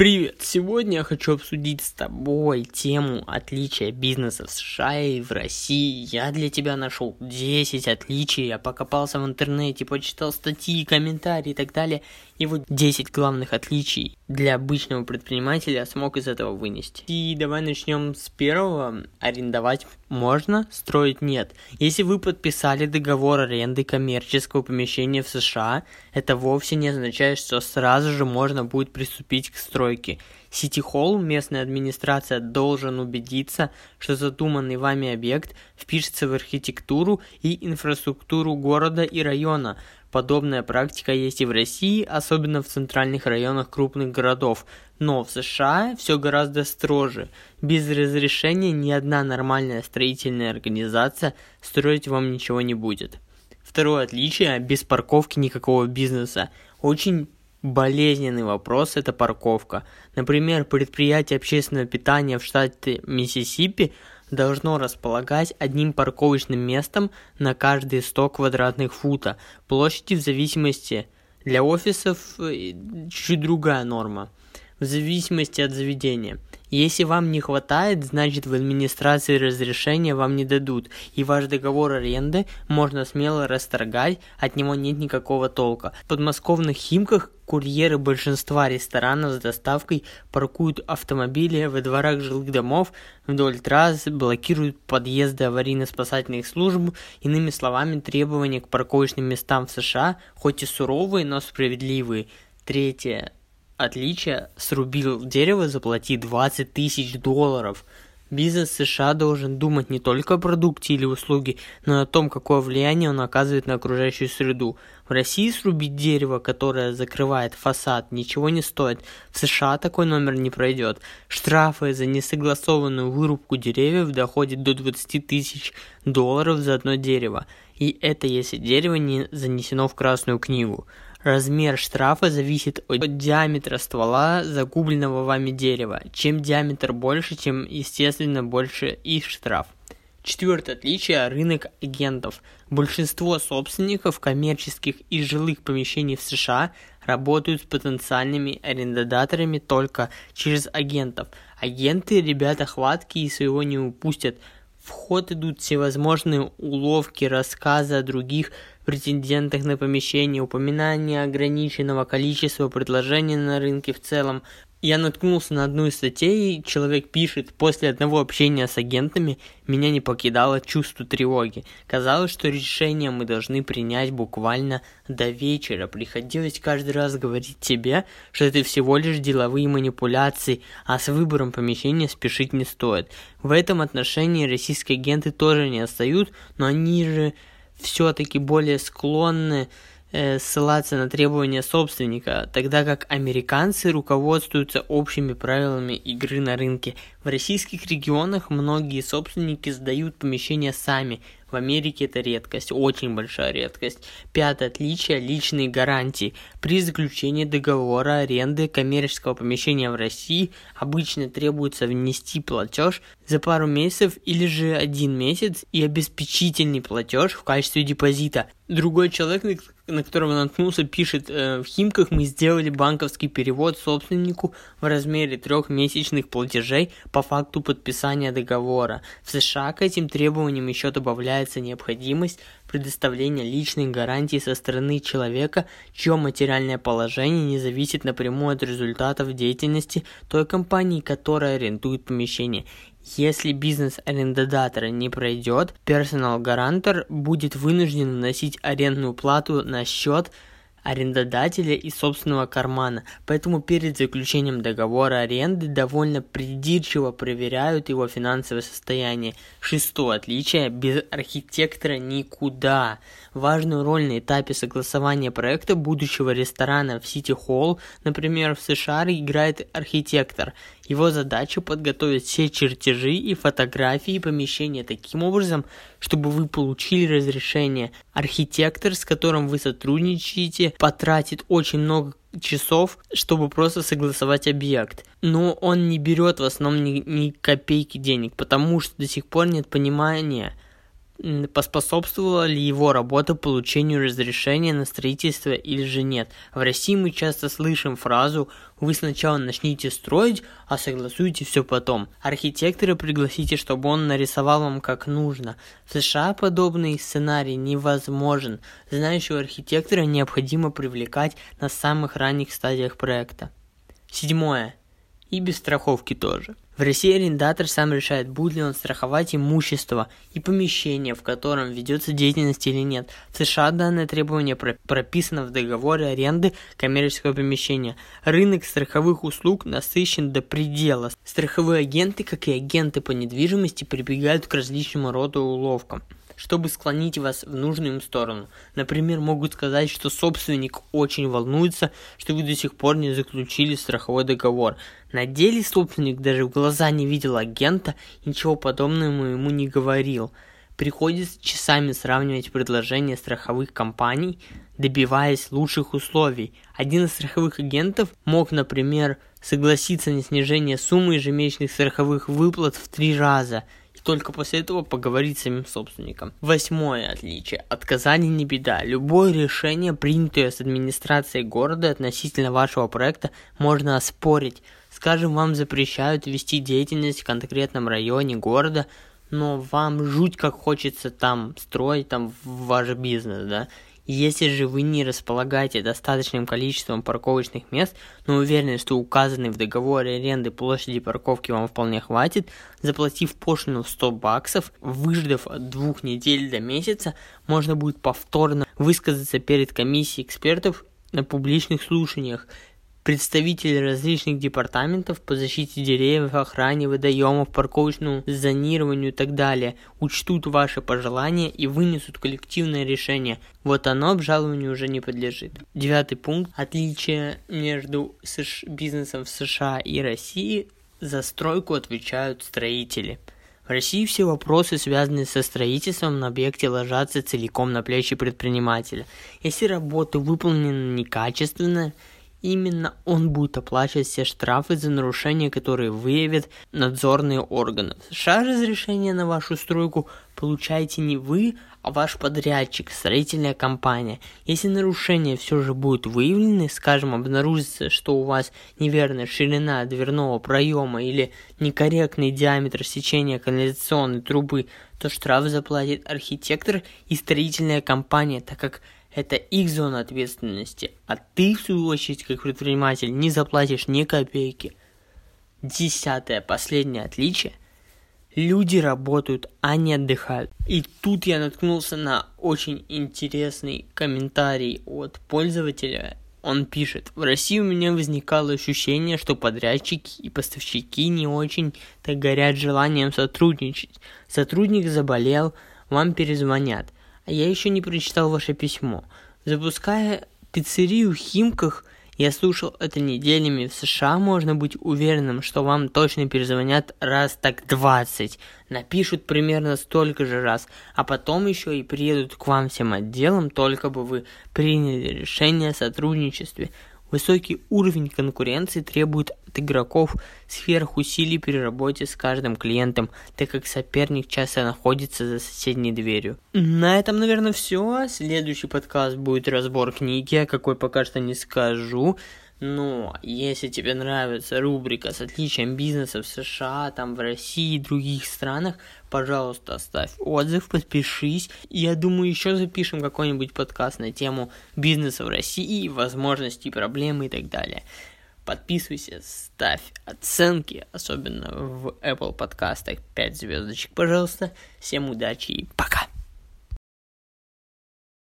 Привет! Сегодня я хочу обсудить с тобой тему отличия бизнеса в США и в России. Я для тебя нашел 10 отличий, я покопался в интернете, почитал статьи, комментарии и так далее. И вот 10 главных отличий для обычного предпринимателя смог из этого вынести. И давай начнем с первого. Арендовать можно, строить нет. Если вы подписали договор аренды коммерческого помещения в США, это вовсе не означает, что сразу же можно будет приступить к стройке. Сити Холл, местная администрация должен убедиться, что задуманный вами объект впишется в архитектуру и инфраструктуру города и района, Подобная практика есть и в России, особенно в центральных районах крупных городов. Но в США все гораздо строже. Без разрешения ни одна нормальная строительная организация строить вам ничего не будет. Второе отличие – без парковки никакого бизнеса. Очень болезненный вопрос – это парковка. Например, предприятие общественного питания в штате Миссисипи – должно располагать одним парковочным местом на каждые 100 квадратных фута. Площади в зависимости для офисов э, чуть другая норма, в зависимости от заведения. Если вам не хватает, значит в администрации разрешения вам не дадут, и ваш договор аренды можно смело расторгать, от него нет никакого толка. В подмосковных Химках курьеры большинства ресторанов с доставкой паркуют автомобили во дворах жилых домов, вдоль трасс, блокируют подъезды аварийно-спасательных служб. Иными словами, требования к парковочным местам в США хоть и суровые, но справедливые. Третье отличие, срубил дерево, заплати 20 тысяч долларов. Бизнес США должен думать не только о продукте или услуге, но и о том, какое влияние он оказывает на окружающую среду. В России срубить дерево, которое закрывает фасад, ничего не стоит. В США такой номер не пройдет. Штрафы за несогласованную вырубку деревьев доходят до 20 тысяч долларов за одно дерево. И это если дерево не занесено в Красную книгу. Размер штрафа зависит от диаметра ствола загубленного вами дерева. Чем диаметр больше, тем естественно больше и штраф. Четвертое отличие – рынок агентов. Большинство собственников коммерческих и жилых помещений в США работают с потенциальными арендодаторами только через агентов. Агенты – ребята хваткие и своего не упустят – в ход идут всевозможные уловки, рассказы о других претендентах на помещение, упоминание ограниченного количества предложений на рынке в целом, я наткнулся на одну из статей, человек пишет, после одного общения с агентами меня не покидало чувство тревоги. Казалось, что решение мы должны принять буквально до вечера. Приходилось каждый раз говорить себе, что это всего лишь деловые манипуляции, а с выбором помещения спешить не стоит. В этом отношении российские агенты тоже не отстают, но они же все-таки более склонны ссылаться на требования собственника, тогда как американцы руководствуются общими правилами игры на рынке. В российских регионах многие собственники сдают помещения сами, в Америке это редкость, очень большая редкость. Пятое отличие – личные гарантии. При заключении договора аренды коммерческого помещения в России обычно требуется внести платеж за пару месяцев или же один месяц и обеспечительный платеж в качестве депозита. Другой человек, на которого наткнулся, пишет, э, в Химках мы сделали банковский перевод собственнику в размере трех месячных платежей по факту подписания договора. В США к этим требованиям еще добавляется необходимость предоставления личной гарантии со стороны человека, чье материальное положение не зависит напрямую от результатов деятельности той компании, которая арендует помещение. Если бизнес арендодатора не пройдет, персонал-гарантор будет вынужден вносить арендную плату на счет арендодателя и собственного кармана, поэтому перед заключением договора аренды довольно придирчиво проверяют его финансовое состояние. Шестое отличие – без архитектора никуда. Важную роль на этапе согласования проекта будущего ресторана в Сити Холл, например, в США играет архитектор. Его задача подготовить все чертежи и фотографии помещения таким образом, чтобы вы получили разрешение. Архитектор, с которым вы сотрудничаете, потратит очень много часов, чтобы просто согласовать объект. Но он не берет в основном ни, ни копейки денег, потому что до сих пор нет понимания, поспособствовала ли его работа получению разрешения на строительство или же нет. В России мы часто слышим фразу «Вы сначала начните строить, а согласуйте все потом». Архитектора пригласите, чтобы он нарисовал вам как нужно. В США подобный сценарий невозможен. Знающего архитектора необходимо привлекать на самых ранних стадиях проекта. Седьмое. И без страховки тоже. В России арендатор сам решает, будет ли он страховать имущество и помещение, в котором ведется деятельность или нет. В США данное требование прописано в договоре аренды коммерческого помещения. Рынок страховых услуг насыщен до предела. Страховые агенты, как и агенты по недвижимости, прибегают к различному роду уловкам чтобы склонить вас в нужную сторону. Например, могут сказать, что собственник очень волнуется, что вы до сих пор не заключили страховой договор. На деле собственник даже в глаза не видел агента и ничего подобного ему не говорил. Приходится часами сравнивать предложения страховых компаний, добиваясь лучших условий. Один из страховых агентов мог, например, согласиться на снижение суммы ежемесячных страховых выплат в три раза – только после этого поговорить с самим собственником. Восьмое отличие. Отказание не беда. Любое решение, принятое с администрацией города относительно вашего проекта, можно оспорить. Скажем, вам запрещают вести деятельность в конкретном районе города, но вам жуть как хочется там строить там ваш бизнес, да, если же вы не располагаете достаточным количеством парковочных мест, но уверены, что указанной в договоре аренды площади парковки вам вполне хватит, заплатив пошлину в 100 баксов, выждав от двух недель до месяца, можно будет повторно высказаться перед комиссией экспертов на публичных слушаниях Представители различных департаментов по защите деревьев, охране водоемов, парковочному зонированию и так далее учтут ваши пожелания и вынесут коллективное решение. Вот оно обжалованию уже не подлежит. Девятый пункт. Отличие между бизнесом в США и России. За стройку отвечают строители. В России все вопросы, связанные со строительством на объекте, ложатся целиком на плечи предпринимателя. Если работа выполнена некачественно, Именно он будет оплачивать все штрафы за нарушения, которые выявят надзорные органы. В США разрешение на вашу стройку получаете не вы, а ваш подрядчик, строительная компания. Если нарушения все же будут выявлены, скажем, обнаружится, что у вас неверная ширина дверного проема или некорректный диаметр сечения канализационной трубы, то штраф заплатит архитектор и строительная компания, так как это их зона ответственности, а ты, в свою очередь, как предприниматель, не заплатишь ни копейки. Десятое, последнее отличие. Люди работают, а не отдыхают. И тут я наткнулся на очень интересный комментарий от пользователя. Он пишет, в России у меня возникало ощущение, что подрядчики и поставщики не очень-то горят желанием сотрудничать. Сотрудник заболел, вам перезвонят – я еще не прочитал ваше письмо. Запуская пиццерию в Химках, я слушал это неделями. В США можно быть уверенным, что вам точно перезвонят раз так 20. Напишут примерно столько же раз, а потом еще и приедут к вам всем отделам, только бы вы приняли решение о сотрудничестве. Высокий уровень конкуренции требует от игроков сверхусилий при работе с каждым клиентом, так как соперник часто находится за соседней дверью. На этом, наверное, все. Следующий подкаст будет разбор книги, о какой пока что не скажу. Но если тебе нравится рубрика с отличием бизнеса в США, там в России и других странах, пожалуйста, оставь отзыв, подпишись. Я думаю, еще запишем какой-нибудь подкаст на тему бизнеса в России, возможности, проблемы и так далее. Подписывайся, ставь оценки, особенно в Apple подкастах 5 звездочек, пожалуйста. Всем удачи и пока!